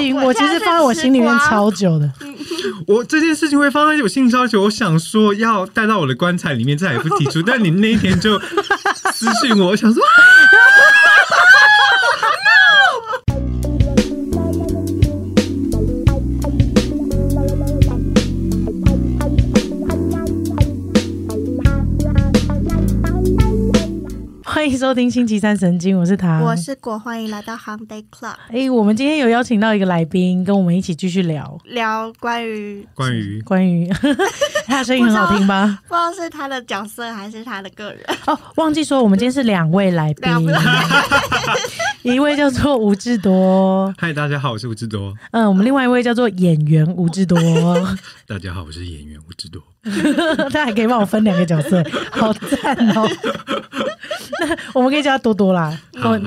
情，我其实放在我心里面超久的。我这件事情会放在我心里超久，我想说要带到我的棺材里面，再也不提出。但你那一天就私信我，我想说。欢迎收听星期三神经，我是唐，我是果，欢迎来到 Hung Day Club。哎，我们今天有邀请到一个来宾，跟我们一起继续聊聊关于关于关于，他的声音很好听吗？不知道是他的角色还是他的个人哦，忘记说，我们今天是两位来宾，一位叫做吴志多，嗨，大家好，我是吴志多。嗯，我们另外一位叫做演员吴志多，大家好，我是演员吴志多。他还可以帮我分两个角色，好赞哦！那 我们可以叫他多多啦，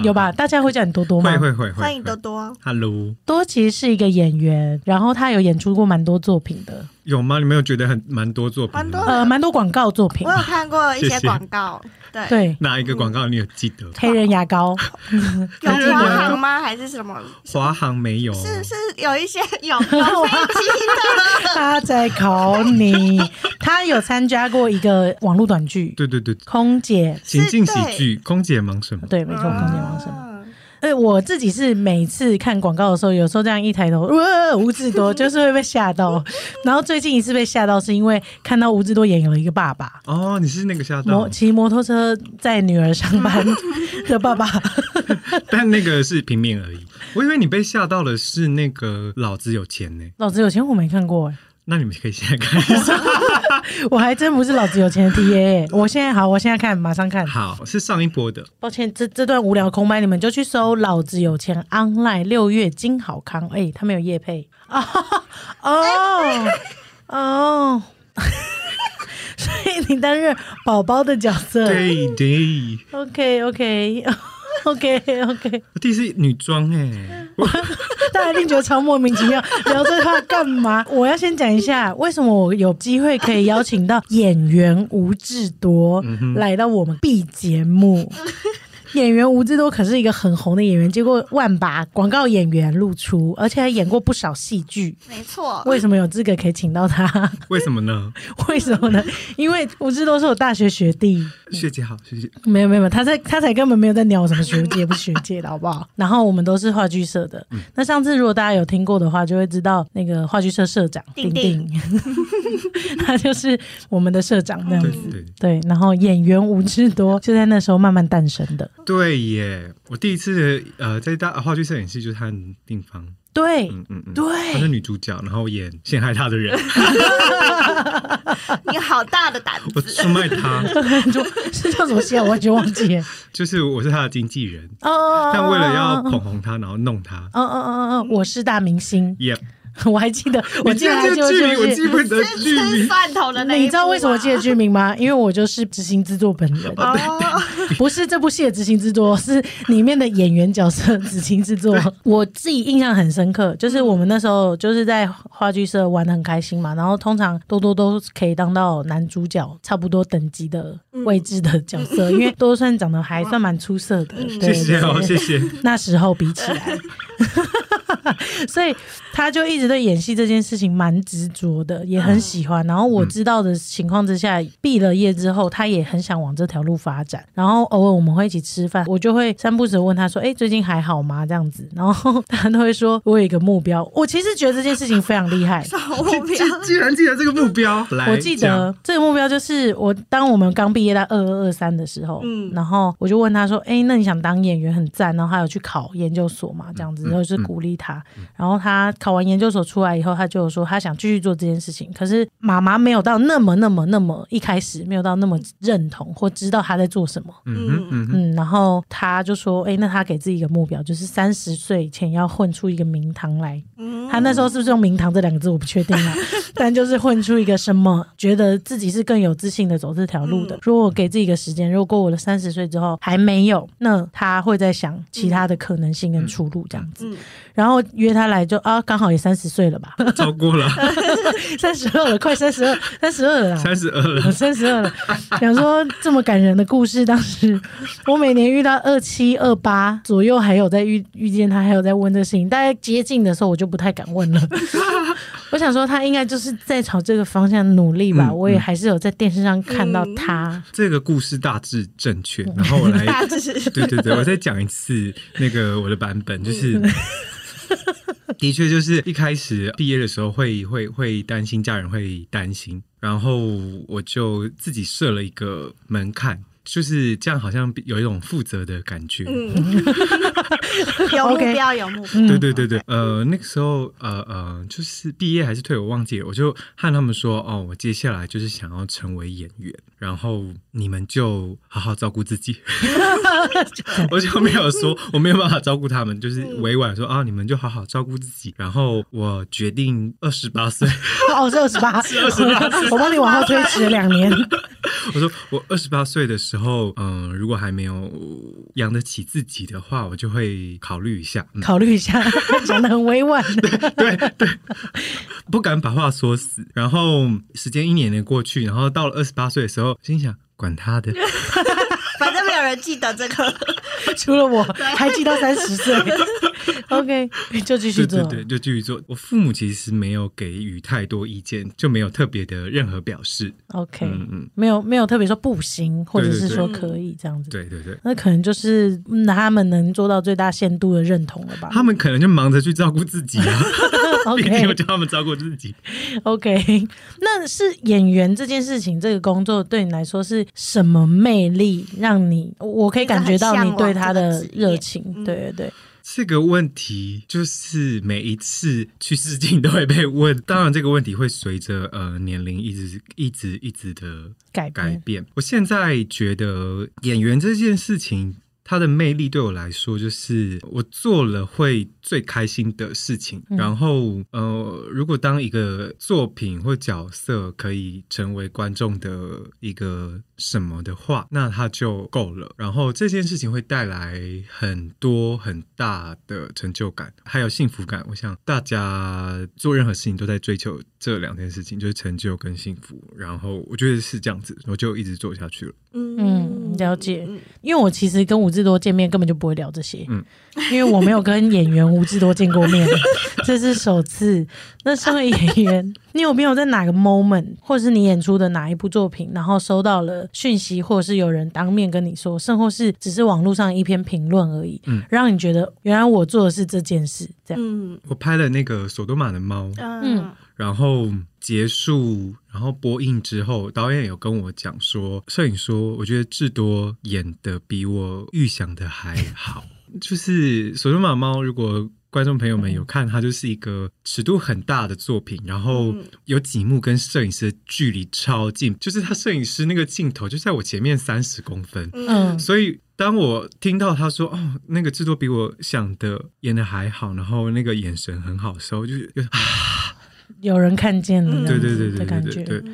有吧？大家会叫你多多吗？会会会，欢迎多多。Hello，多其实是一个演员，然后他有演出过蛮多作品的。有吗？你没有觉得很蛮多作品？蛮多呃，蛮多广告作品。我有看过一些广告，对对。哪一个广告你有记得？黑人牙膏。有华航吗？还是什么？华航没有。是是有一些有飞机的。他在考你。他有参加过一个网络短剧。对对对。空姐。情境喜剧。空姐忙什么？对，没错，空姐忙什么？哎，我自己是每次看广告的时候，有时候这样一抬头，哇，吴志多就是会被吓到。然后最近一次被吓到，是因为看到吴志多演了一个爸爸。哦，你是那个吓到？摩骑摩托车载女儿上班 的爸爸。但那个是平面而已。我以为你被吓到的是那个老子有钱呢。老子有钱我没看过哎。那你们可以现在看一下，我还真不是老子有钱的 T A，我现在好，我现在看，马上看。好，是上一波的。抱歉，这这段无聊空白，你们就去搜“老子有钱 ”online 六月金好康，哎，他们有叶配啊，哦哦，所以你担任宝宝的角色，对对，OK OK。OK OK，我弟是女装哎，大家一定觉得超莫名其妙，聊这话干嘛？我要先讲一下，为什么我有机会可以邀请到演员吴志多来到我们 B 节目。演员吴志多可是一个很红的演员，结果万把广告演员露出，而且还演过不少戏剧。没错，为什么有资格可以请到他？为什么呢？为什么呢？因为吴志多是我大学学弟。学姐好，学姐。没有没有，他在他才根本没有在鸟什么学姐不学姐的好不好？然后我们都是话剧社的。那上次如果大家有听过的话，就会知道那个话剧社社长丁丁，他就是我们的社长那样子。对，然后演员吴志多就在那时候慢慢诞生的。对耶，我第一次呃在大话剧摄影系就是他的地方。对，嗯嗯嗯，对，她是女主角，然后演陷害她的人。你好大的胆子！我出卖她，是叫什么戏啊？我完全忘记。就是我是他的经纪人哦，但为了要捧红他，然后弄他。嗯嗯嗯嗯，我是大明星。Yep。我还记得，我记得剧名，我记不得剧名。饭桶的那，你知道为什么记得剧名吗？因为我就是执行制作本人，哦不是这部戏的执行制作，是里面的演员角色执行制作。我自己印象很深刻，就是我们那时候就是在话剧社玩的很开心嘛，然后通常多多都可以当到男主角差不多等级的位置的角色，因为多多算长得还算蛮出色的。谢谢哦，谢谢。那时候比起来。所以他就一直对演戏这件事情蛮执着的，也很喜欢。然后我知道的情况之下，毕了业之后，他也很想往这条路发展。然后偶尔我们会一起吃饭，我就会三不时问他说：“哎，最近还好吗？”这样子，然后他都会说：“我有一个目标。”我其实觉得这件事情非常厉害。目标，既然记得这个目标，我记得这个目标就是我当我们刚毕业在二二二三的时候，嗯，然后我就问他说：“哎，那你想当演员很赞，然后他有去考研究所嘛？这样子，然后是鼓励他。”然后他考完研究所出来以后，他就说他想继续做这件事情。可是妈妈没有到那么、那么、那么一开始没有到那么认同或知道他在做什么。嗯嗯嗯。然后他就说：“哎，那他给自己一个目标，就是三十岁前要混出一个名堂来。”他那时候是不是用“名堂”这两个字？我不确定啊。但就是混出一个什么，觉得自己是更有自信的走这条路的。如果我给自己一个时间，如果过我的三十岁之后还没有，那他会在想其他的可能性跟出路这样子。嗯然后约他来就啊，刚好也三十岁了吧，超过了 三十二了，快三十二，三十二了。三十二了，三十二了，想说这么感人的故事，当时 我每年遇到二七二八左右，还有在遇遇见他，还有在问这事情，大概接近的时候，我就不太敢问了。我想说他应该就是在朝这个方向努力吧，嗯我也还是有在电视上看到他。这个故事大致正确。然后我来大致对对对，我再讲一次那个我的版本，就是。的确，就是一开始毕业的时候会会会担心家人会担心，然后我就自己设了一个门槛，就是这样，好像有一种负责的感觉。嗯 有目标，有目标。嗯对对对对，呃，那个时候呃呃，就是毕业还是退，我忘记了，我就和他们说，哦，我接下来就是想要成为演员，然后你们就好好照顾自己。我就没有说我没有办法照顾他们，就是委婉说啊，你们就好好照顾自己。然后我决定二十八岁，哦，是二十八，二十八我帮你往后推迟了两年。我说我二十八岁的时候，嗯、如果还没有养得起自己的话，我就会考虑一下。嗯考虑一下，讲的很委婉。对对，不敢把话说死。然后时间一年年过去，然后到了二十八岁的时候，心想管他的，反正没有人记得这个。除了我，还记到三十岁。OK，就继续做。对对对，就继续做。我父母其实没有给予太多意见，就没有特别的任何表示。OK，、嗯嗯，没有没有特别说不行，或者是说可以这样子。对对对。那可能就是嗯他们能做到最大限度的认同了吧他们可能就忙着去照顾自己啊，毕竟我？OK 叫他们照顾自己。OK，那是演员这件事情，这个工作对你来说是什么魅力，让你我可以感觉到你对他的热情。嗯对对对，这个问题就是每一次去试镜都会被问，当然这个问题会随着呃年龄一直一直一直的改变。改变。我现在觉得演员这件事情，它的魅力对我来说，就是我做了会最开心的事情。嗯然后呃，如果当一个作品或角色可以成为观众的一个什么的话，那它就够了。然后这件事情会带来很多很大的成就感，还有幸福感。我想大家做任何事情都在追求这两件事情，就是成就跟幸福。然后我觉得是这样子，我就一直做下去了。嗯，了解。因为我其实跟吴志多见面根本就不会聊这些，嗯因为我没有跟演员吴志多见过面，这是首次。那身为演员，你有没有在哪个 moment，或是你演出的哪一部作品，然后收到了讯息，或者是有人当面跟你说，甚或是只是网络上一篇评论而已，嗯让你觉得原来我做的是这件事，这样。嗯我拍了那个索多玛的猫，嗯然后结束，然后播映之后，导演有跟我讲说，摄影说，我觉得智多演的比我预想的还好。就是索多玛猫，如果观众朋友们有看，它就是一个尺度很大的作品，然后嗯。有几幕跟摄影师的距离超近，就是他摄影师那个镜头就在我前面三十公分，嗯。所以当我听到他说哦，那个制作比我想的演的还好，然后那个眼神很好的时候，就是就啊，有人看见了对对对对的感觉，对对。对，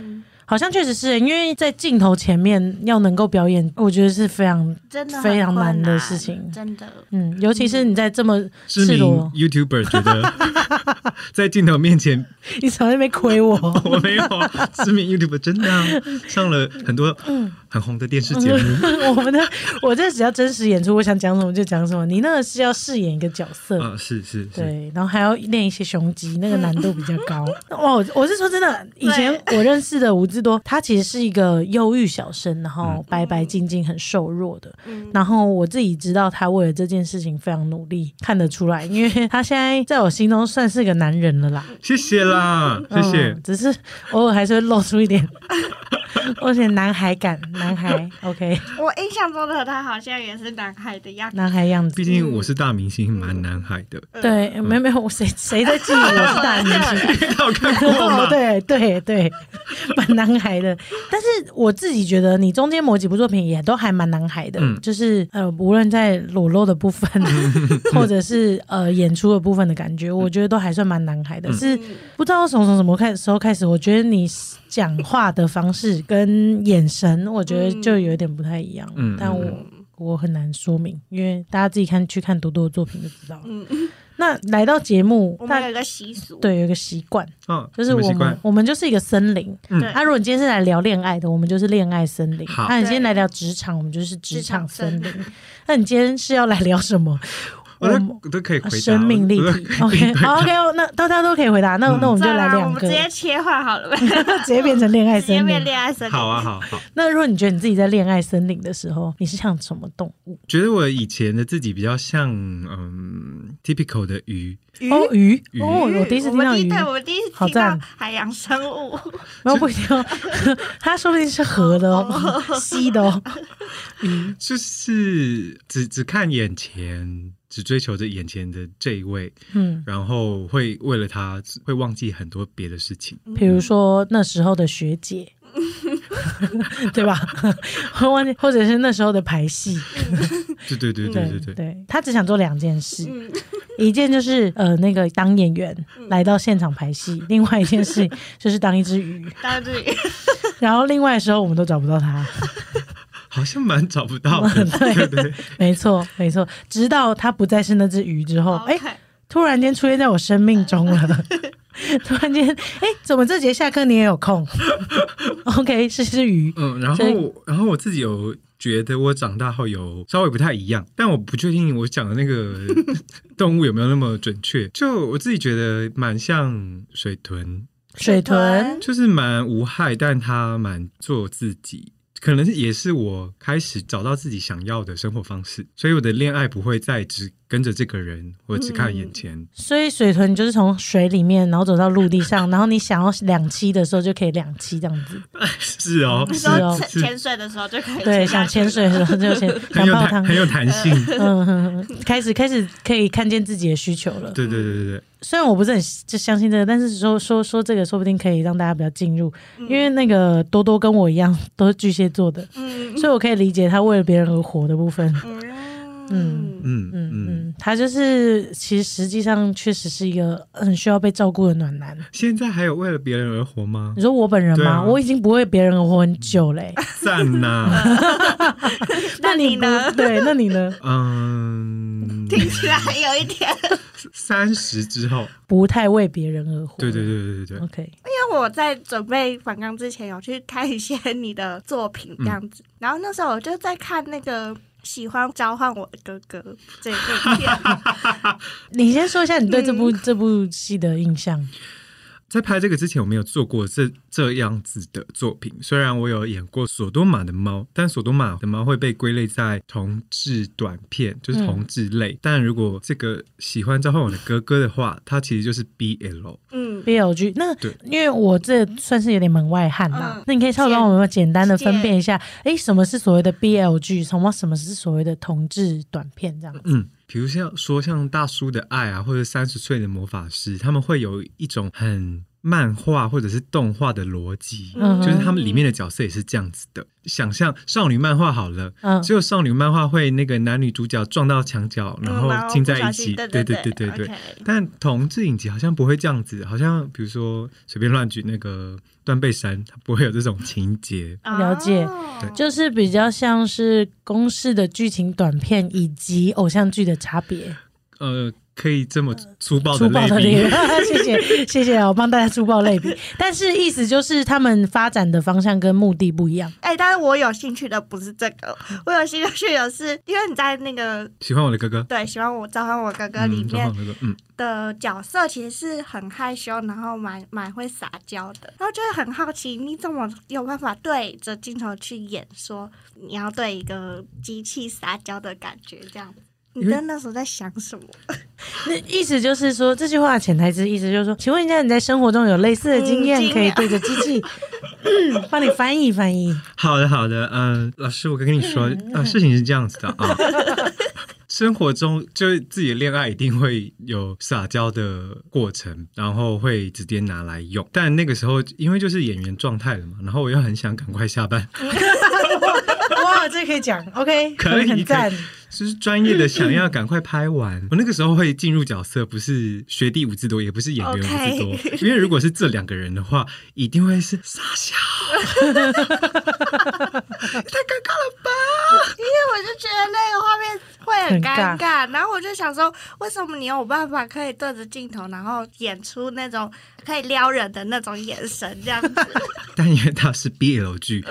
好像确实是因为在镜头前面要能够表演，我觉得是非常真的非常难的事情真的。嗯，尤其是你在这么知名赤裸，YouTuber 觉得在镜头面前 你常在那边亏我。我没有啊，知名 YouTuber 真的啊，上了很多很红的电视节目。我们的我这只要真实演出，我想讲什么就讲什么。你那个是要饰演一个角色，啊，是是是，对，然后还要练一些胸肌，那个难度比较高。哦，我我是说真的，以前我认识的吴志多，他其实是一个忧郁小生，然后白白净净、很瘦弱的。然后我自己知道他为了这件事情非常努力，看得出来，因为他现在在我心中算是个男人了啦。谢谢啦，谢谢嗯。只是偶尔还是会露出一点 我写男孩感，男孩，OK，我印象中的他好像也是男孩的样子。男孩样子毕。竟我是大明星，蛮男孩的。对，没有没有，我谁谁在记我是大明星？看过哦，吗？对对对，蛮男孩的。但是我自己觉得，你中间某几部作品也都还蛮男孩的，嗯就是呃，无论在裸露的部分，或者是呃演出的部分的感觉，我觉得都还算蛮男孩的。嗯是不知道从从什么开时候开始，我觉得你讲话的方式跟眼神，我觉得就有点不太一样。嗯但我嗯我很难说明，因为大家自己看去看多多的作品就知道了。嗯，那来到节目，大我们有个习俗，对有个习惯。嗯，就是我们我们就是一个森林。嗯对那、如果你今天是来聊恋爱的，我们就是恋爱森林；好那你今天来聊职场，我们就是职场森林。那你今天是要来聊什么？我都我都可以回答。生命力体。OK 好 OK，哦那大家都可以回答。那嗯那我们就来两个，们直接切换好了呗，直接变成恋爱直接变森林。恋爱森林。好啊，好好。那如果你觉得你自己在恋爱森林的时候，你是像什么动物？觉得我以前的自己比较像嗯 typical 的鱼，哦，鱼鱼哦，我第一次听到鱼我们第一，对，我第一次听到海洋生物，然后不一定哦，它说不定是河的哦，溪的哦。鱼就是只只看眼前，只追求着眼前的这一位，嗯，然后会为了他会忘记很多别的事情。比如说那时候的学姐，对吧？会忘记，或者是那时候的排戏，对对对对对对，对，他只想做两件事，嗯，一件就是呃那个当演员来到现场排戏，另外一件事就是当一只鱼。当然这里然后另外的时候我们都找不到他，好像蛮找不到的。对对对，没错没错，直到它不再是那只鱼之后，哎、突然间出现在我生命中了。突然间，哎，怎么这节下课你也有空？OK，是只鱼，嗯，然后然后我自己有觉得我长大后有稍微不太一样，但我不确定我讲的那个动物有没有那么准确。就我自己觉得蛮像水豚，水豚，就是蛮无害，但它蛮做自己。可能也是我开始找到自己想要的生活方式，所以我的恋爱不会再只跟着这个人，我只看眼前。所以水豚就是从水里面，然后走到陆地上，然后你想要两栖的时候就可以两栖这样子。是哦，是哦潜潜水的时候就可以对，想潜水的时候就潜，很有弹，想泡汤，很有弹性。嗯，开始开始可以看见自己的需求了。对对对对对，虽然我不是很就相信这个，但是说说说这个，说不定可以让大家比较进入，因为那个多多跟我一样都是巨蟹座的，嗯所以我可以理解他为了别人而活的部分。嗯嗯嗯嗯嗯，嗯，他就是其实实际上确实是一个很需要被照顾的暖男。现在还有为了别人而活吗你？说我本人吗？啊我已经不为别人而活很久嘞、赞呐！那你呢？对，那你呢？嗯，听起来有一点，三十之后，不太为别人而活。对对对对对对，OK，因为我在准备反纲之前有去看一些你的作品这样子，然后那时候我就在看那个。喜欢召唤我的哥哥这部片，你先说一下你对这嗯部、这部戏的印象。在拍这个之前，我没有做过这这样子的作品。虽然我有演过索多玛的猫，但索多玛的猫会被归类在同志短片，就是同志类。但如果这个喜欢召唤我的哥哥的话，它其实就是 BL。嗯，BLG，那对因为我这算是有点门外汉啦，嗯那你可以稍微帮我们简单的分辨一下，哎，什么是所谓的 BLG，什么什么是所谓的同志短片这样子？嗯，比如像说像大叔的爱啊，或者三十岁的魔法师，他们会有一种很漫画或者是动画的逻辑，嗯就是他们里面的角色也是这样子的。想象少女漫画好了，嗯。只有少女漫画会那个男女主角撞到墙角，然后亲在一起，对对对对对但同志影集好像不会这样子，好像比如说随便乱举那个断背山，它不会有这种情节。了解。哦就是比较像是公式的剧情短片以及偶像剧的差别，呃，可以这么粗暴的粗暴的类比类比，谢谢谢谢我，帮大家粗暴类比，但是意思就是他们发展的方向跟目的不一样。哎、但是我有兴趣的不是这个，我有兴趣的是，因为你在那个喜欢我的哥哥。对喜欢我召唤我哥哥里面的角色其实是很害羞，然后蛮蛮会撒娇的，然后就会很好奇，你怎么有办法对着镜头去演说你要对一个机器撒娇的感觉这样子？你在那时候在想什么？那意思就是说，这句话的潜台词意思就是说，请问一下，你在生活中有类似的经验，嗯可以对着机器 帮你翻译翻译。好的，好的，嗯、老师，我跟你说，呃，事情是这样子的啊。生活中就是自己的恋爱一定会有撒娇的过程，然后会直接拿来用。但那个时候因为就是演员状态了嘛，然后我又很想赶快下班，哇，这可以讲，OK，可以很赞可。就是专业的想要赶快拍完。我那个时候会进入角色，不是学弟五字多，也不是演员五字多因为如果是这两个人的话，一定会是傻笑，太尴尬了吧？因为我就觉得那个画面会很尴很尬，然后我就想说，为什么你有办法可以对着镜头，然后演出那种可以撩人的那种眼神，这样子？但因为它是 BL 剧，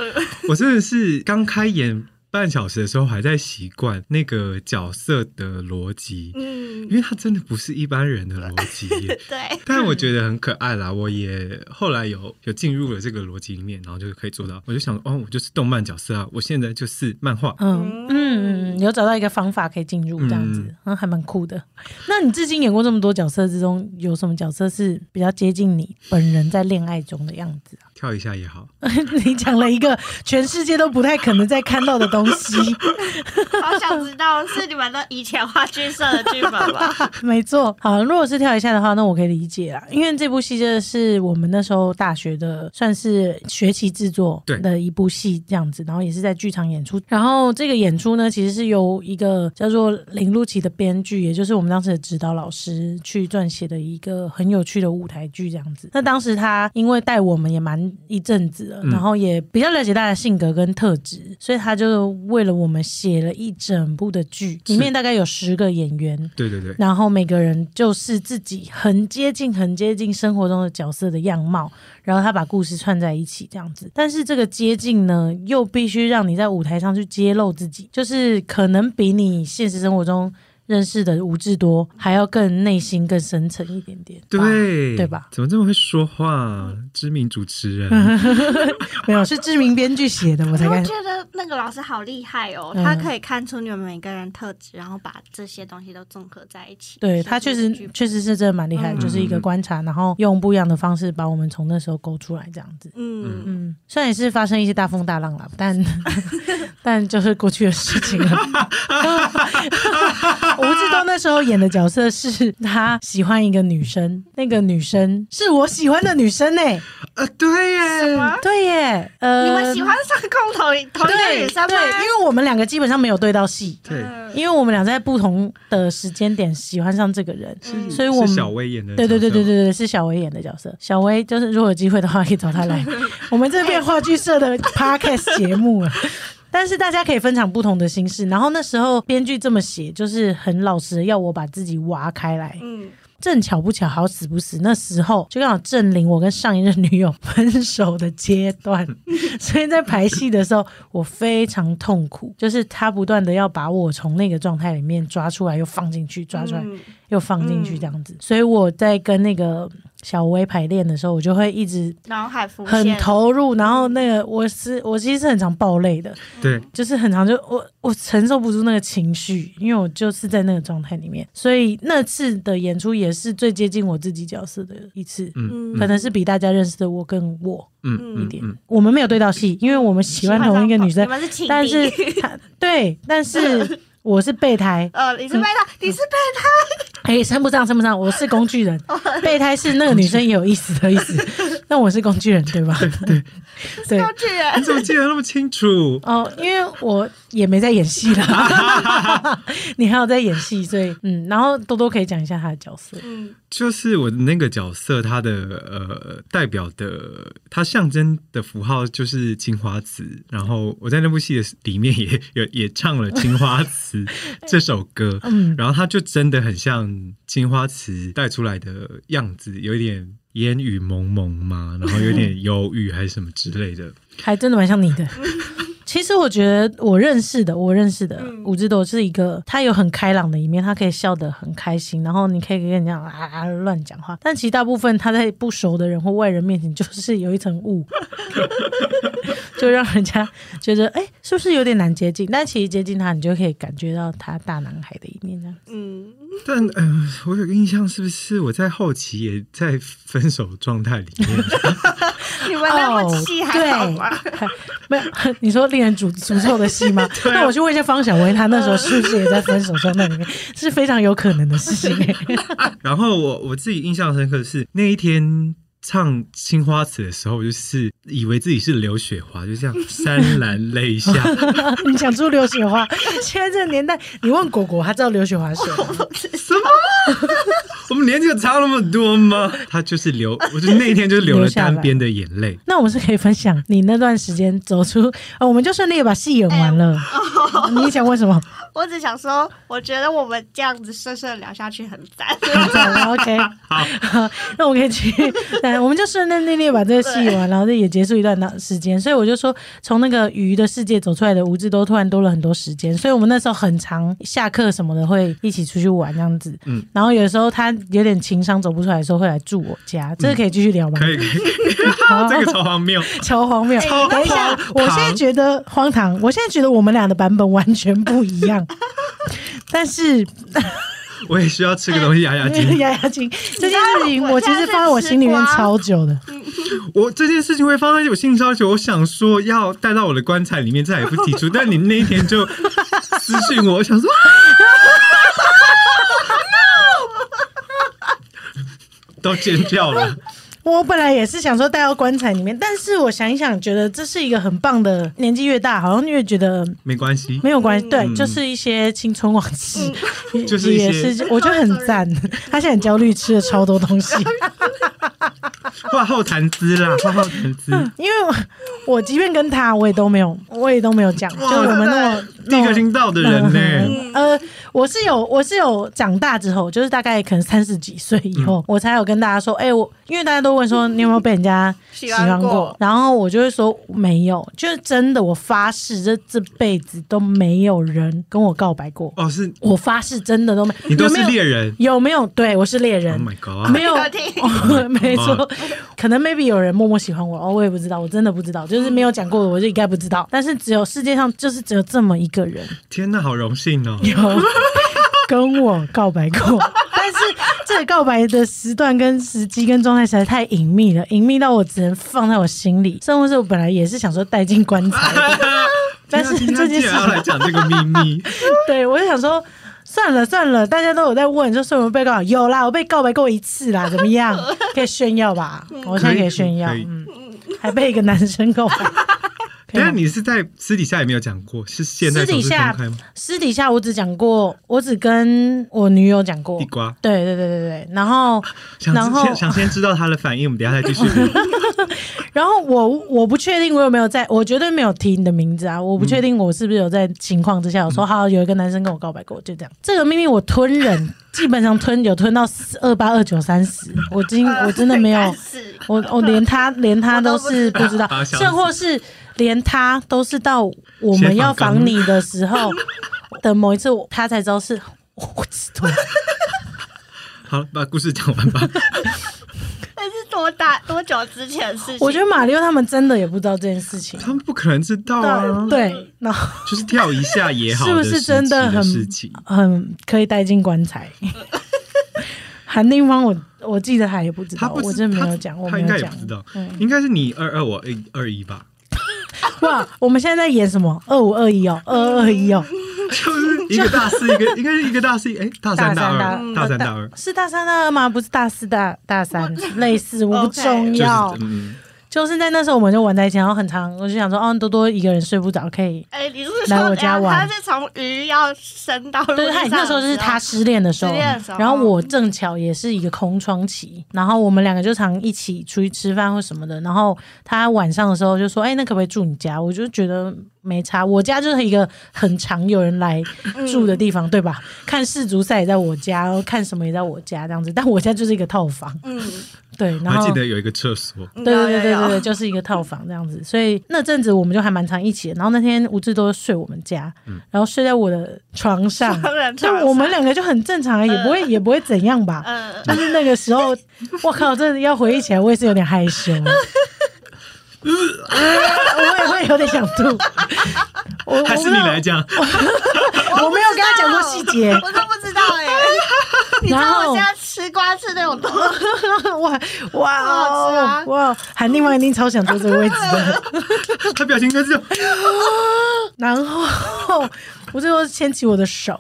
我真的是刚开演半小时的时候还在习惯那个角色的逻辑，嗯因，为他真的不是一般人的逻辑。对，但我觉得很可爱啦，我也后来有有进入了这个逻辑里面，然后就可以做到。我就想，哦，我就是动漫角色啊，我现在就是漫画。嗯嗯嗯，有找到一个方法可以进入这样子，嗯，还蛮酷的。那你至今演过这么多角色之中，有什么角色是比较接近你本人在恋爱中的样子啊？跳一下也好，你讲了一个全世界都不太可能再看到的东西，好想知道是你们的以前话剧社的剧本吧？没错。好，如果是跳一下的话，那我可以理解啦，因为这部戏真的是我们那时候大学的算是学期制作对的一部戏这样子，然后也是在剧场演出。然后这个演出呢，其实是由一个叫做林路奇的编剧，也就是我们当时的指导老师去撰写的一个很有趣的舞台剧这样子。那当时他因为带我们也蛮一阵子了，嗯然后也比较了解大家的性格跟特质，所以他就为了我们写了一整部的剧，里面大概有十个演员。对对对，然后每个人就是自己很接近、很接近生活中的角色的样貌，然后他把故事串在一起这样子。但是这个接近呢，又必须让你在舞台上去揭露自己，就是可能比你现实生活中认识的吴志多还要更内心更深层一点点，对对吧？怎么这么会说话？知名主持人，没有，是知名编剧写的，我才敢。我觉得那个老师好厉害哦，嗯他可以看出你们每个人特质，然后把这些东西都综合在一起。对他确实确实是真的蛮厉害的，嗯就是一个观察，然后用不一样的方式把我们从那时候勾出来这样子。嗯，嗯，虽然也是发生一些大风大浪了，但 但就是过去的事情了。吴志东那时候演的角色是他喜欢一个女生，那个女生是我喜欢的女生呢、呃，对耶，对耶，呃，你们喜欢上共同同一个对女生吗？对，因为我们两个基本上没有对到戏，对，嗯因为我们俩在不同的时间点喜欢上这个人，嗯所以我们是小薇演的，对对对对，对对，是小薇演的角色。小薇就是如果有机会的话，可以找她来。我们这边话剧社的 podcast 节目了。但是大家可以分享不同的心事，然后那时候编剧这么写，就是很老实，要我把自己挖开来。嗯，正巧不巧，好死不死，那时候就刚好正临我跟上一任女友分手的阶段，所以在排戏的时候，我非常痛苦，就是他不断的要把我从那个状态里面抓出来，又放进去，抓出来，嗯又放进去这样子。所以我在跟那个小薇排练的时候，我就会一直脑海浮很，投入，然后那个我是我其实是很常爆泪的，对，就是很常就我我承受不住那个情绪，因为我就是在那个状态里面，所以那次的演出也是最接近我自己角色的一次，嗯。可能是比大家认识的我更我嗯一点。我们没有对到戏，因为我们喜欢同一个女生你，们是，但是她对，但是 我是备胎，呃，你是备胎，你是备胎，哎，称不上，称不上，我是工具人。备胎是那个女生也有意思的意思，那我是工具人，对吧？对对工具人你。怎么记得那么清楚？哦，因为我也没在演戏啦，你还有在演戏，所以嗯，然后多多可以讲一下他的角色。嗯就是我的那个角色，他的呃代表的，他象征的符号就是青花瓷。然后我在那部戏的里面也也也唱了《青花瓷 》这首歌，嗯然后他就真的很像青花瓷带出来的样子，有一点烟雨蒙蒙嘛，然后有点忧郁还是什么之类的。还真的蛮像你的。其实我觉得我认识的，我认识的嗯武志斗是一个，他有很开朗的一面，他可以笑得很开心，然后你可以跟人家啊啊乱讲话，但其实大部分他在不熟的人或外人面前，就是有一层雾，就让人家觉得哎、是不是有点难接近？但其实接近他，你就可以感觉到他大男孩的一面，这样。嗯，但嗯、呃我有个印象，是不是我在后期也在分手状态里面？你们那么气还好吗？没有，你说令人诅诅咒的戏吗？那我去问一下方小薇，她那时候是不是也在分手状态里面？是非常有可能的事情、然后我我自己印象深刻的是那一天唱《青花瓷》的时候，我就是以为自己是刘雪华，就这样潸然泪下。你想出刘雪华，现在这个年代，你问果果，他知道刘雪华是谁吗？什么？我们年纪有差那么多吗？他就是流，我就那一天就流了单边的眼泪。那我们是可以分享你那段时间走出，呃，我们就顺利地把戏演完了。你想问什么？我只想说，我觉得我们这样子顺顺地聊下去很赞。很赞，OK。好，那我可以去，对，我们就顺顺利利把这个戏完，然后这也结束一段时间。所以我就说，从那个鱼的世界走出来的吴志都突然多了很多时间。所以我们那时候很长下课什么的会一起出去玩这样子。嗯然后有时候他有点情商走不出来的时候，会来住我家。这个可以继续聊吗？可以可以，这个超荒谬。超荒谬！超等一下荒，我现在觉得荒唐，我现在觉得我们俩的版本完全不一样。但是 我也需要吃个东西压压惊。压压惊这件事情，我其实放在我心里面超久的。我这件事情会放在我心里超久，我想说要带到我的棺材里面，再也不提出。但你那一天就私信我，我想说，都尖叫了。我本来也是想说带到棺材里面，但是我想一想，觉得这是一个很棒的。年纪越大，好像越觉得没关系，没有关系。对，嗯就是一些青春往事，也就是一些也是，我觉得很赞。他现在很焦虑，吃了超多东西。画后谈资啦，话后谈资。因为我我即便跟他，我也都没有，我也都没有讲，就我们那么第一个听到的人呢、嗯呃，我是有，我是有长大之后，就是大概可能三十几岁以后，我才有跟大家说，哎、我因为大家都问说你有没有被人家喜喜欢欢过？过，然后我就会说没有，就是真的，我发誓这这辈子都没有人跟我告白过，哦，是。我发誓真的都没，你都是有没有猎人。有没有？对我是猎人。Oh my god！没有 没错，可能 maybe 有人默默喜欢我，哦，我也不知道，我真的不知道，就是没有讲过的，我就应该不知道。但是只有世界上就是只有这么一个人天哪，好荣幸哦！有跟我告白过，但是这个告白的时段跟时机跟状态实在太隐秘了，隐秘到我只能放在我心里。甚至是我本来也是想说带进棺材的，但是这件事来讲这个秘密，对我就想说。算了算了，大家都有在问，就说我被告有啦，我被告白过一次啦，怎么样？可以炫耀吧？我现在可以炫耀，嗯，还被一个男生告白。但是你是在私底下也没有讲过，是现在私底下公开吗？私底下我只讲过，我只跟我女友讲过地。瓜，对对对对对，然后想然后先想先知道他的反应，我们等下再继续。然后我我不确定我有没有在，我绝对没有提你的名字啊！我不确定我是不是有在情况之下我说好有一个男生跟我告白过，就这样。这个秘密我吞忍，基本上吞有吞到二八二九三十，我今我真的没有，我我连他连他都是不知道甚或是连他都是到我们要访你的时候 的某一次，他才知道是我知道。好，把故事讲完吧。那是多大多久之前的事情？我觉得马六他们真的也不知道这件事情。他们不可能知道啊，对，然后就是跳一下也好是不是真的很事情？很可以带进棺材。韩定芳我，我记得他也不知道，他不我真的没有他讲，我他没有讲应该也不。知道，嗯应该是你二二我二二一吧，哇，我们现在在演什么？二五二一哦，二二二一哦，就是一个大四，一个 应该是一个大四，哎，大三大二，大三大二，是大三大二吗？不是大四大大三，类似我不 OK 就是重要。嗯，就是在那时候我们就玩在一起，然后很长，我就想说，哦，多多一个人睡不着，可以。哎，你是来说我家玩他是从鱼要升到陆对，他那时候就是他失恋的时候失恋的时，候然后我正巧也是一个空窗期，然后我们两个就常一起出去吃饭或什么的。然后他晚上的时候就说：“哎、那可不可以住你家？”我就觉得没差，我家就是一个很常有人来住的地方，对吧？看世足赛也在我家，然后看什么也在我家这样子，但我家就是一个套房，嗯，对，然后还记得有一个厕所，对对对对对对，就是一个套房这样子，所以那阵子我们就还蛮常一起的。然后那天吴志都睡我们家，然后睡在我的床上，就我们两个就很正常啊，也不会也不会怎样吧。嗯，就是那个时候，我靠，真的要回忆起来，我也是有点害羞，我也会有点想吐。还是你来讲？我没有跟他讲过细节，我都不知道哎，你知然后道我现在吃瓜吃的有多？哇哇好吃啊哦哇，韩定芳一定超想坐这个位置的。他表情应该是然后我最后牵起我的手，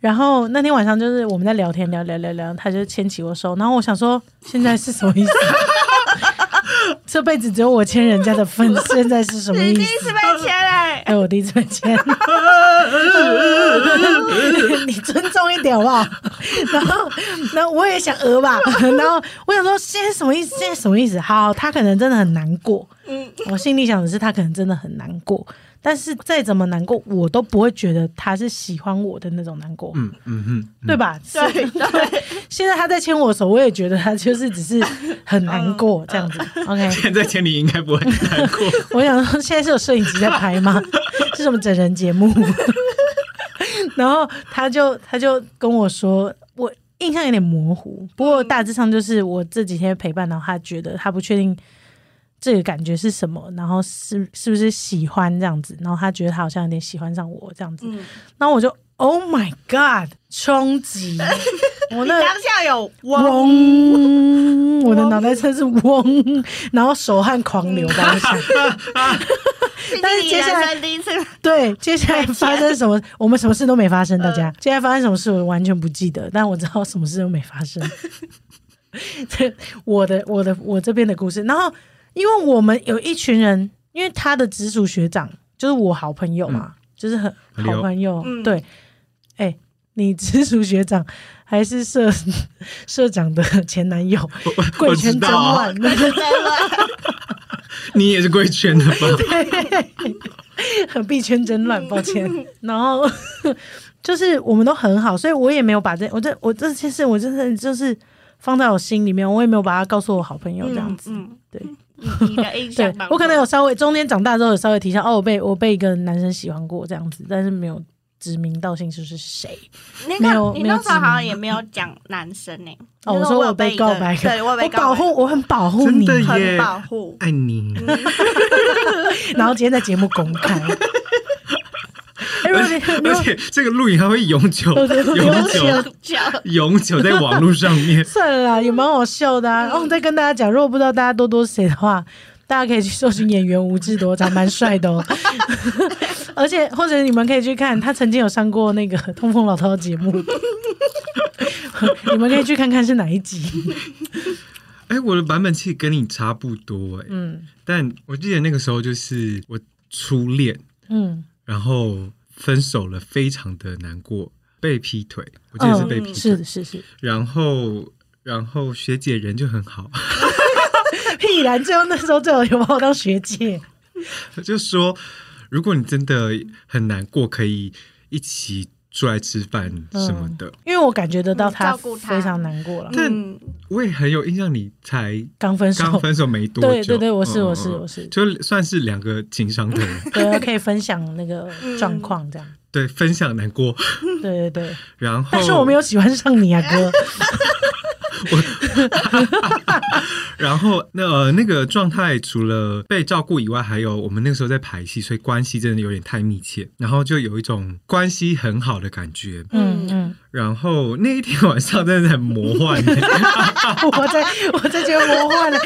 然后那天晚上就是我们在聊天，聊聊聊聊，他就牵起我手，然后我想说现在是什么意思？这辈子只有我签人家的份，现在是什么意思？你第一次被签嘞，哎，我第一次被签，你尊重一点好不好？然后，然后我也想讹吧，然后我想说现在什么意思？现在什么意思？好，他可能真的很难过，嗯，我心里想的是他可能真的很难过，但是再怎么难过，我都不会觉得他是喜欢我的那种难过，嗯嗯嗯，对吧？对是对，现在他在牵我手，我也觉得他就是只是很难过这样子。OK，现在牵你应该不会难过。我想说现在是有摄影机在拍吗？是什么整人节目？然后他就他就跟我说，我印象有点模糊，不过大致上就是我这几天陪伴，然后他觉得他不确定这个感觉是什么，然后是是不是喜欢这样子，然后他觉得他好像有点喜欢上我这样子，嗯，然后我就 Oh my God，冲击！我那当下有嗡，嗡，我的脑袋真是嗡，然后手汗狂流吧，我想。但是接下来第一次，对，接下来发生什么？我们什么事都没发生，大家。接下来发生什么事，我完全不记得，但我知道什么事都没发生。这我的我的我这边的故事。然后，因为我们有一群人，因为他的直属学长就是我好朋友嘛，就是很好朋友。嗯对，哎、你直属学长还是社 社长的前男友，我贵圈真乱。你也是贵圈的吧？币圈真乱，抱歉。然后就是我们都很好，所以我也没有把这我这我这件事，我真的就是放在我心里面，我也没有把它告诉我好朋友这样子。嗯，对你你的印象我可能有稍微中间长大之后有稍微提一下，哦，我被我被一个男生喜欢过这样子，但是没有指名道姓说是谁。你没有看，你那时候好像也没有讲男生呢。哦，我说我有被告白，对我被告白保护，我很保护你，很保护，爱你，然后今天在节目公开。哎，如果你如果而且这个录影还会永久、永永久、永久在网络上面。算了啦，也蛮好笑的啊。然后再跟大家讲，如果不知道大家多多是谁的话，大家可以去搜寻演员吴志多，长蛮帅的哦。而且或者你们可以去看，他曾经有上过那个《通风老饕》的节目，你们可以去看看是哪一集。哎，我的版本其实跟你差不多哎，嗯但我记得那个时候就是我初恋，嗯，然后分手了，非常的难过，被劈腿，我记得是被劈腿，嗯是是是，然后然后学姐人就很好，屁然！最后那时候最好有把我当学姐，就说如果你真的很难过，可以一起出来吃饭什么的。因为我感觉得到嗯他。非常难过了，但嗯，我也很有印象，你才刚分手，刚分手没多久，对对对我是嗯我是嗯我是。就算是两个情商的人，对，可以分享那个状况这样。对，分享难过，对对对，然后但是我没有喜欢上你啊，哥。然后那呃那个状态，除了被照顾以外，还有我们那个时候在排戏，所以关系真的有点太密切，然后就有一种关系很好的感觉。嗯嗯，然后那一天晚上真的很魔幻，我在我在觉得魔幻了，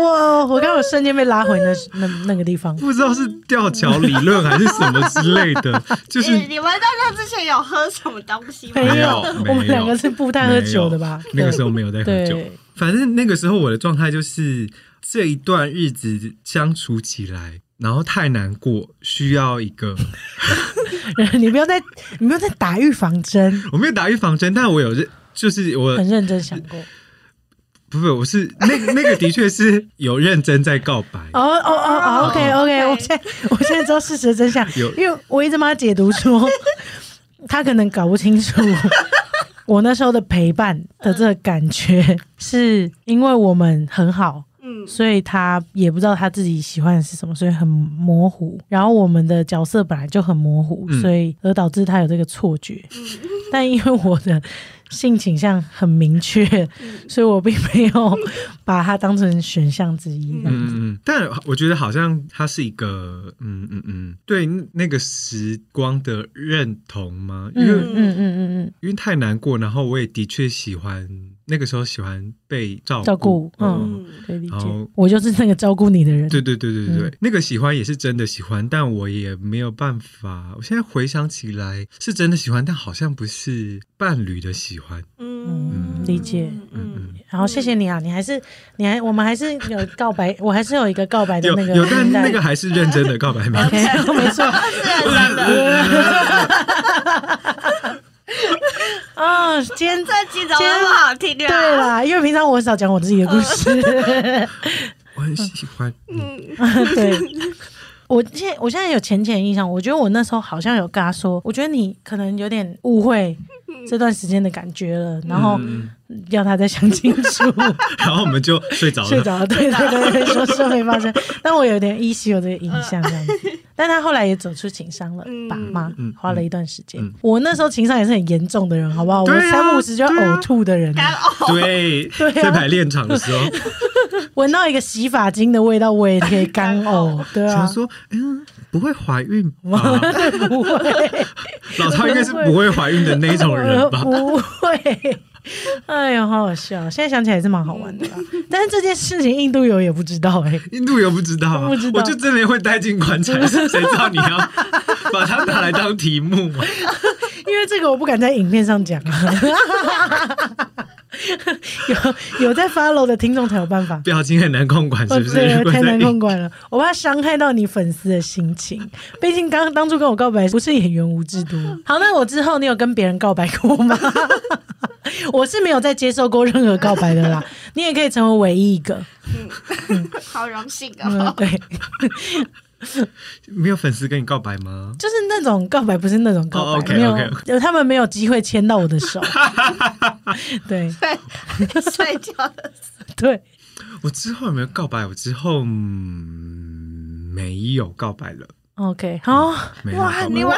哇！我刚刚有瞬间被拉回那那那个地方。不知道是吊桥理论还是什么之类的，就是你你们在那之前有喝什么东西吗？没有没有，我们两个是不太喝酒的吧？那个时候没有在喝酒。对，反正那个时候我的状态就是这一段日子相处起来，然后太难过，需要一个 你不要再你不要再打预防针，我没有打预防针，但我有认，就是我很认真想过。不是，我是那个那个的确是有认真在告白，哦哦哦哦，OK OK，OK 我现在我现在知道事实的真相，有。因为我一直帮他解读说，他可能搞不清楚我那时候的陪伴的这个感觉，是因为我们很好，嗯所以他也不知道他自己喜欢的是什么，所以很模糊。然后我们的角色本来就很模糊，嗯所以而导致他有这个错觉。但因为我的性倾向很明确，所以我并没有把它当成选项之一。嗯嗯嗯，但我觉得好像它是一个，嗯嗯嗯，对那个时光的认同吗？因为嗯嗯嗯嗯嗯，因为太难过，然后我也的确喜欢那个时候喜欢被照照顾嗯嗯，可以理解。我就是那个照顾你的人。对对对对对，嗯那个喜欢也是真的喜欢，但我也没有办法。我现在回想起来，是真的喜欢，但好像不是伴侣的喜欢。嗯理解嗯，然后谢谢你啊，你还是你还我们还是有告白，我还是有一个告白的那个有有，但那个还是认真的告白名。OK，没错 是真的，啊，今天这集怎么那么好听啊？对啦，因为平常我很少讲我自己的故事，我很喜欢，嗯，对。我现在我现在有浅浅印象，我觉得我那时候好像有跟他说，我觉得你可能有点误会这段时间的感觉了，然后嗯要他再想清楚。然后我们就睡着了。睡着了，对对对对，说事没发生，但我有点依稀有这个印象这样子。但他后来也走出情伤了爸妈嗯，花了一段时间嗯。我那时候情商也是很严重的人，好不好？我三不五时就呕吐的人，干呕，对，对排练场的时候，闻到一个洗发精的味道，我也可以干呕，对啊想，说，嗯，不会怀孕吧？不会，老超应该是不会怀孕的那种人吧？不会。哎呀，好好笑！现在想起来也是蛮好玩的啦。但是这件事情印度游也不知道哎、印度游不知道啊，不知道我就真的会带进棺材，谁知道你要把它拿来当题目嘛？因为这个我不敢在影片上讲啊。有有在 follow 的听众才有办法。表情很难控管，是不是？太难控管了，我怕伤害到你粉丝的心情。毕竟刚当初跟我告白不是演员吴志都。好，那我之后你有跟别人告白过吗？我是没有再接受过任何告白的啦。你也可以成为唯一一个。好荣幸啊，哦。对，没有粉丝跟你告白吗？就是那种告白，不是那种告白，哦，OK，没有 OK，OK 有他们没有机会牵到我的手。对对，睡觉的对，我之后有没有告白？我之后、嗯、没有告白了，OK，好，哇，你哇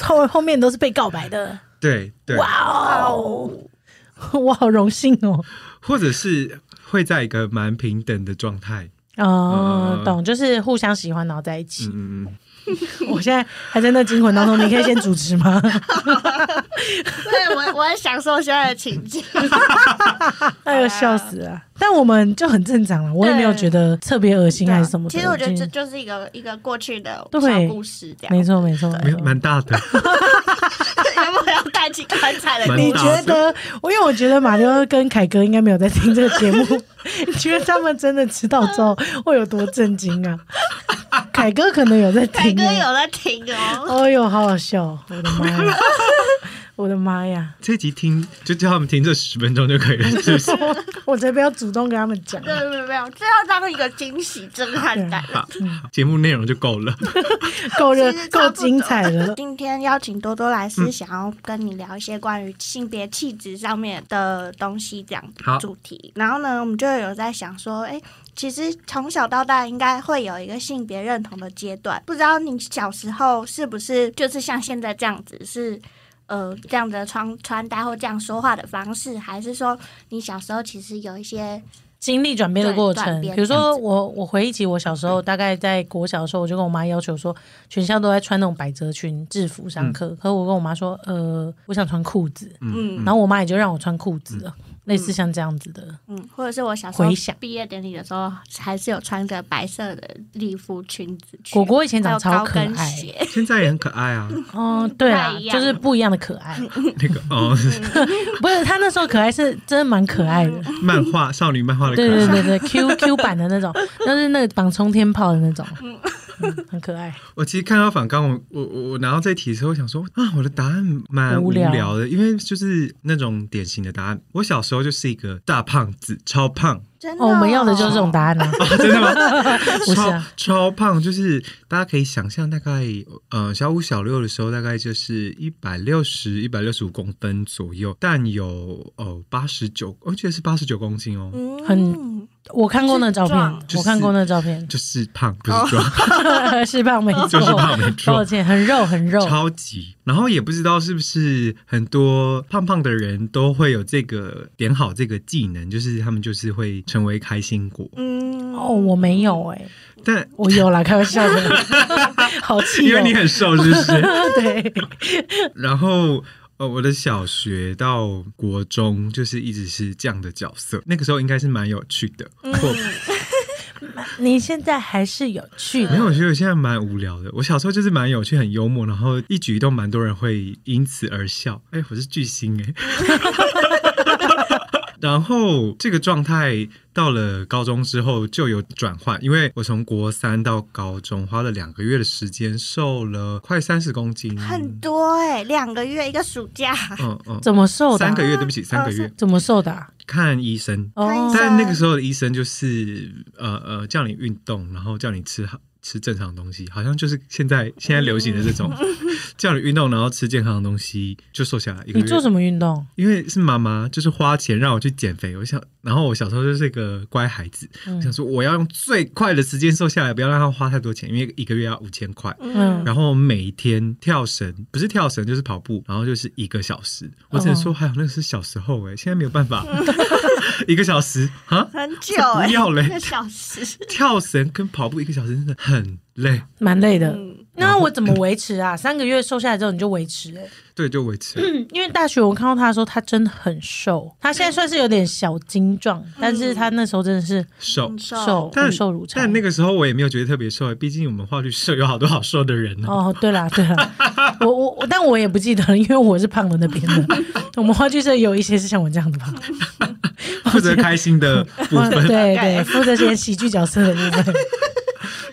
后后面都是被告白的。对对，哇哦，我好荣幸哦。或者是会在一个蛮平等的状态。哦，嗯懂，就是互相喜欢，然后在一起。嗯嗯嗯，我现在还在那惊魂当中，你可以先主持吗？对我我很享受现在的情境。哎呦，笑死了！但我们就很正常了，我也没有觉得特别恶心还是什么。其实我觉得这就就是一个一个过去的对小故事，这样。没错没错。蛮大的，有没有要带起棺材的 你？觉得？我因为我觉得马六跟凯哥应该没有在听这个节目，你觉得他们真的知道之后会有多震惊啊？凯哥可能有在听凯哥有在听哦。哎呦，好好笑！我的妈呀！我的妈呀！这集听就叫他们听这十分钟就可以了，是不是？我才不要主动跟他们讲。没有没有没有，这要当一个惊喜震撼弹。好，节目内容就够了。够热够精彩了。今天邀请多多来是想要跟你聊一些关于性别气质上面的东西，这样主题。然后呢，我们就有在想说，哎，其实从小到大应该会有一个性别认同的阶段，不知道你小时候是不是就是像现在这样子是。呃，这样的穿穿搭或这样说话的方式，还是说你小时候其实有一些经历转变的过程，比如说我我回忆起我小时候，大概在国小的时候，我就跟我妈要求说，全校都在穿那种百褶裙制服上课，可我跟我妈说，呃，我想穿裤子，嗯然后我妈也就让我穿裤子了，类似像这样子的，嗯，或者是我小时候回想。毕业典礼的时候，还是有穿着白色的礼服裙子去，果果以前长超可爱，现在也很可爱啊，哦，对啦不太一，样。就是不一样的可爱，那个哦，不是他那时候可爱是真的蛮可爱的，漫画少女漫画的可对对。对对，Q Q 版的那种，就是那个绑冲天炮的那种，嗯 很可爱。我其实看到反刚，我我我我拿到这题的时候，我想说啊，我的答案蛮无聊的，因为就是那种典型的答案。我小时候就是一个大胖子，超胖，真的、哦，我们要的就是这种答案啊，真的吗？超不是啊。超胖，就是大家可以想象，大概呃小五小六的时候，大概就是一百六十、一百六十五公分左右，但有哦八十九，我记得是八十九公斤哦。嗯。很我看过那照片，就是我看过那照片，就是胖，不是壮，是胖没错，就是胖没错。抱歉，很肉很肉，超级。然后也不知道是不是很多胖胖的人都会有这个点好这个技能，就是他们就是会成为开心果。嗯，哦，我没有哎，但我有啦，开玩笑的，好气哦因为你，很瘦，是不是？对，然后。呃，我的小学到国中就是一直是这样的角色，那个时候应该是蛮有趣的。或 你现在还是有趣的没有，的，我觉得我现在蛮无聊的。我小时候就是蛮有趣、很幽默，然后一举一动蛮多人会因此而笑。哎，我是巨星哎。然后这个状态到了高中之后就有转换，因为我从国三到高中花了两个月的时间，瘦了快三十公斤，很多哎，两个月一个暑假，嗯嗯，怎么瘦的啊？三个月，对不起，三个月。怎么瘦的啊？看医生，哦。看医，生但那个时候的医生就是呃呃叫你运动，然后叫你吃好吃正常的东西，好像就是现在现在流行的这种，叫你运动，然后吃健康的东西就瘦下来一个月。你做什么运动？因为是妈妈，就是花钱让我去减肥。我想，然后我小时候就是一个乖孩子，我想说我要用最快的时间瘦下来，不要让他花太多钱，因为一个月要五千块。嗯然后每一天跳绳，不是跳绳就是跑步，然后就是一个小时。我只能说，还有那个是小时候哎、现在没有办法，一个小时啊，很久哎，不要嘞一个小时，跳绳跟跑步一个小时真的很累。蛮累的。嗯，那我怎么维持啊？三个月瘦下来之后你就维持哎、对，就维持。嗯 因为大学我看到他的时候，他真的很瘦，他现在算是有点小精壮，但是他那时候真的是瘦，瘦但骨瘦如柴。但那个时候我也没有觉得特别瘦，毕竟我们话剧社有好多好瘦的人呢。哦，对啦，对啦，我我我，但我也不记得了，因为我是胖的那边的。我们话剧社有一些是像我这样的吧，负责开心的部分。对对，负责些喜剧角色的部分。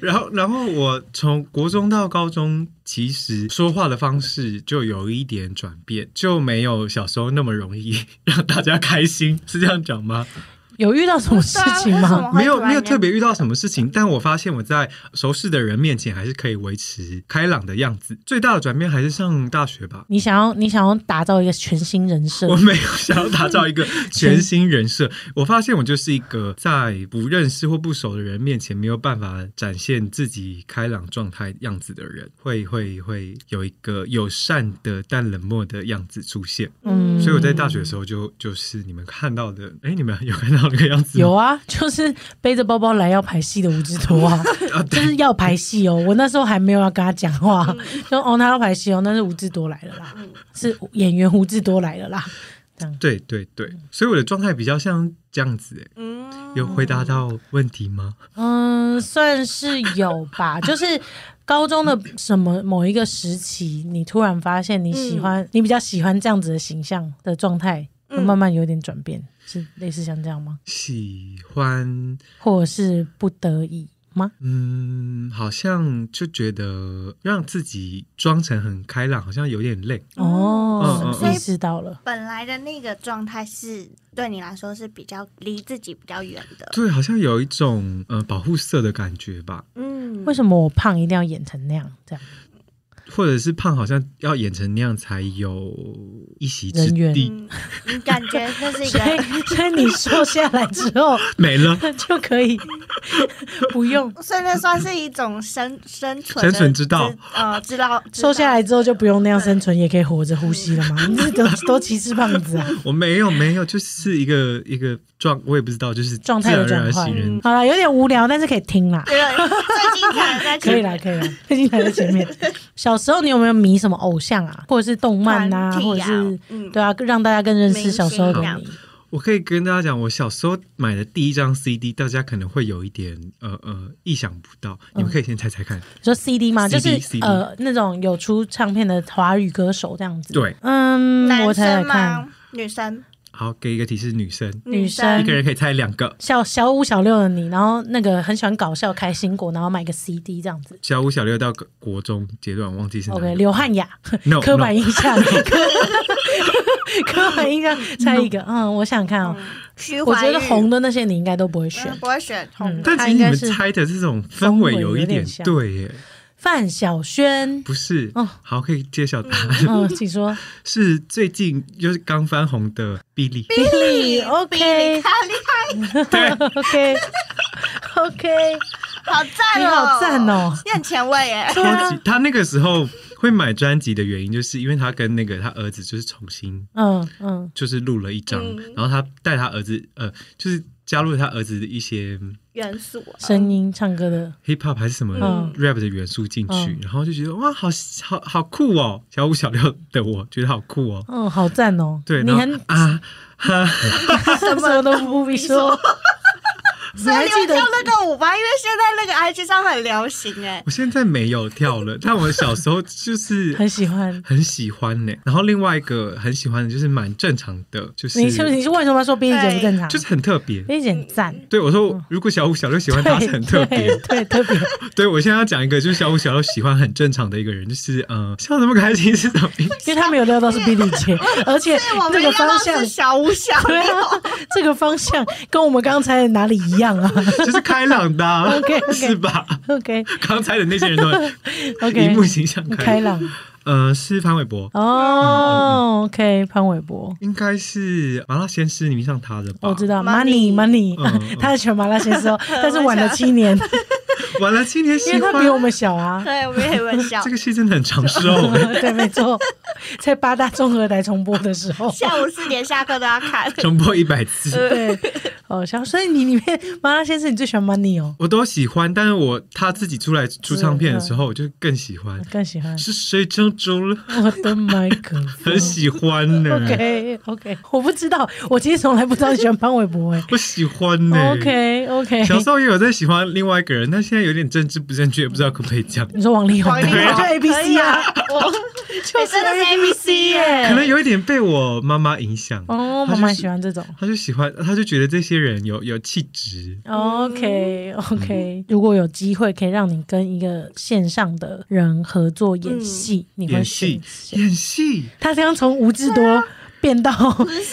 然后，然后我从国中到高中，其实说话的方式就有一点转变，就没有小时候那么容易 让大家开心，是这样讲吗？有遇到什么事情吗？没有，没有特别遇到什么事情，但我发现我在熟识的人面前还是可以维持开朗的样子。最大的转变还是上大学吧。你想要你想要打造一个全新人设我，没有想要打造一个 全新人设，我发现我就是一个在不认识或不熟的人面前没有办法展现自己开朗状态样子的人，会会会有一个友善的但冷漠的样子出现。嗯所以我在大学的时候就就是你们看到的，哎，你们有看到那个样子？有啊，就是背着包包来要排戏的吴志多啊，啊，就，是要排戏哦。我那时候还没有要跟他讲话，就哦他要排戏哦，那是吴志多来了啦，是演员吴志多来了啦。这样。对对对，所以我的状态比较像这样子，哎，嗯，有回答到问题吗？嗯，算是有吧，就是高中的什么某一个时期，你突然发现你喜欢，你比较喜欢这样子的形象的状态，会慢慢有点转变，是类似像这样吗？喜欢或者是不得已吗？嗯，好像就觉得让自己装成很开朗，好像有点累。哦嗯，嗯意识到了。本来的那个状态是对你来说是比较离自己比较远的，对，好像有一种呃保护色的感觉吧，嗯，为什么我胖一定要演成那样？这样或者是胖，好像要演成那样才有一席之地。嗯，你感觉那是一所以个，所以你瘦下来之后 没了，就可以 不用所以那算是一种生生存生存之道啊呃，知道瘦下来之后就不用那样生存，也可以活着呼吸了吗？你这都都歧视胖子啊！我没有没有，就是一个一个状，我也不知道，就是状态的转换。好了，有点无聊，但是可以听啦。对，最精彩的在可以啦，可以啦，最近排在前面。小时候你有没有迷什么偶像啊，或者是动漫啊，团体啊或者是嗯对啊，让大家更认识小时候的明你？我可以跟大家讲，我小时候买的第一张 CD，大家可能会有一点呃呃意想不到，你们可以先猜猜看。你说 CD 吗？就是 CD 呃那种有出唱片的华语歌手这样子。对，嗯，我男猜猜生看吗，？女生，好，给一个提示，女生，女生。一个人可以猜两个。小小五小六的你，然后那个很喜欢搞笑开心果，然后买个 CD 这样子。小五、小六到国中阶段，忘记是哪 OK。刘汉雅，No，刻板印象，刻 刻板印象，猜一个。嗯，我想想看哦，徐我觉得红的那些你应该该都不会选。嗯。不会选红的，但其实你们他应该是猜的这种氛围有一点对耶，范晓萱。不是，哦好，可以揭晓答案，嗯，请说。是最近就是刚翻红的 Billy。Billy，OK，好厉害，对，OK，OK，好赞哦！你好赞哦你很前卫耶。对啊超级他那个时候会买专辑的原因，就是因为他跟那个他儿子就是重新嗯嗯就是录了一张，嗯然后他带他儿子呃，就是加入他儿子的一些元素啊声音唱歌的，hip hop 还是什么嗯 rap 的元素进去，嗯然后就觉得哇，好好好酷哦！小五小六的我觉得好酷哦。嗯，好赞哦。对，你很啊哈，什么都不必说。你所以你有跳那个舞吧？因为现在那个 IG 上很流行哎。我现在没有跳了，但我小时候就是很喜欢？很喜欢呢、然后另外一个很喜欢的就是蛮正常的，就是你是你是为什么说 Billy 姐不正常？就是很特别。Billy 姐很赞，对我说，如果小五小六喜欢他是很特别。对对特别。对我现在要讲一个，就是小五小六喜欢很正常的一个人，就是嗯、呃笑那么开心是什么？因为他没有料到是 Billy 姐，而且这个方向，小五小 对啊六，，这个方向跟我们刚才哪里一样啊就是开朗的、啊 OK，OK 是吧？？OK 刚才的那些人都很 OK，荧幕形象开开朗。呃，是潘玮柏，哦，OK，潘玮柏。应该是麻辣鲜师，你迷上他的吧？我知道 Money money 他很喜欢麻辣鲜师哦，但是晚了七年，完了，今年因喜欢为他比我们小啊。对，我们也很小这。个戏真的很长寿、欸，对，没错，在八大综合台重播的时候，下午四点下课都要看。重播一百次。对，哦，像所以你里面麻辣先生你最喜欢 money 哦，我都喜欢，但是我他自己出来出唱片的时候，我就更喜欢。更喜欢是谁拯救了？我的麦克风很。喜欢呢。OK OK，我不知道，我其实从来不知道你喜欢潘玮柏哎。我喜欢呢。OK OK，小时候也有在喜欢另外一个人，但现在有点政治不正确，不知道可不可以讲。你说王力宏，王力宏。我就 A B C 啊，我就是真的是 A B C 耶。可能有一点被我妈妈影响。哦，妈妈喜欢这种。她就喜欢，她就觉得这些人有有气质。OK OK，如果有机会可以让你跟一个线上的人合作演戏，你会演选戏，演戏，他这样从吴志多变到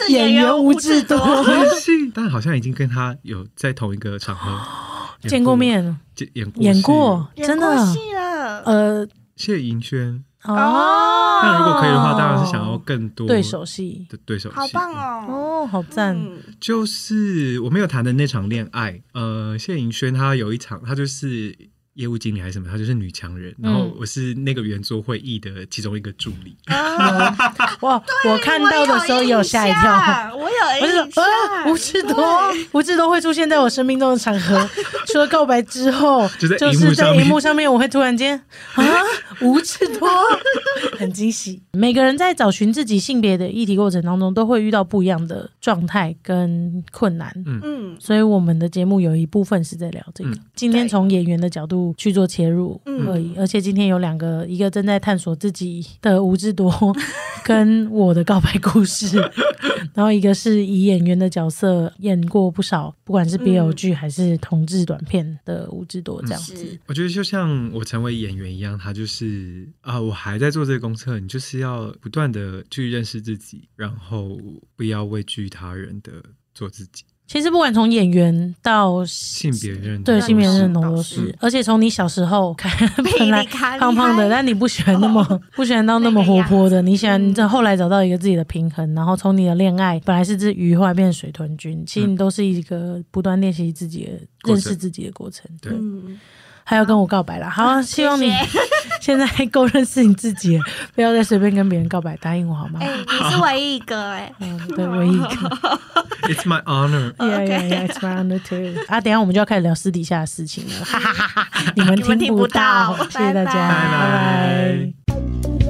演员吴吴志多。志多，演戏，但好像已经跟他有在同一个场合 见过，面，见演过演戏过，真演过的。戏了。呃谢盈萱。哦，那如果可以的话，当然是想要更多对手戏。的对手戏。好棒哦！哦，好赞！嗯，就是我没有谈的那场恋爱，呃，谢盈萱她有一场，她就是业务经理还是什么，她就是女强人，然后我是那个圆桌会议的其中一个助理。哇，我看到的时候也有吓一跳。我有我是说，印象，啊，吴志多，吴志多会出现在我生命中的场合。除了告白之后，就是在荧幕上面我会突然间啊，吴志多，很惊喜。每个人在找寻自己性别的议题过程当中，都会遇到不一样的状态跟困难。嗯所以我们的节目有一部分是在聊这个。嗯今天从演员的角度去做切入嗯而已，而且今天有两个，一个正在探索自己的吴志多，跟我的告白故事，然后一个是以演员的角色演过不少，不管是 BL 剧还是同志短片的吴志多这样子。是我觉得就像我成为演员一样，他就是啊，我还在做这个公测，你就是要不断的去认识自己，然后不要畏惧他人的做自己。其实不管从演员到性别认同对性别认同都都是是，而且从你小时候看，本来 胖胖的，但你不喜欢那么 不喜欢到那么活泼的，你喜欢你这后来找到一个自己的平衡，然后从你的恋爱本来是只鱼，后来变成水豚君，其实你都是一个不断练习自己的、认识自己的过程。对，嗯，还要跟我告白了，好，希望你 现在够认识你自己了，不要再随便跟别人告白，答应我好吗？哎，你是唯一一个哎，嗯，对，唯一一个。It's my honor。Yeah, yeah, yeah, it's my honor too. 啊，等一下我们就要开始聊私底下的事情了，哈哈哈哈！你们听不到到，谢谢大家，拜拜拜拜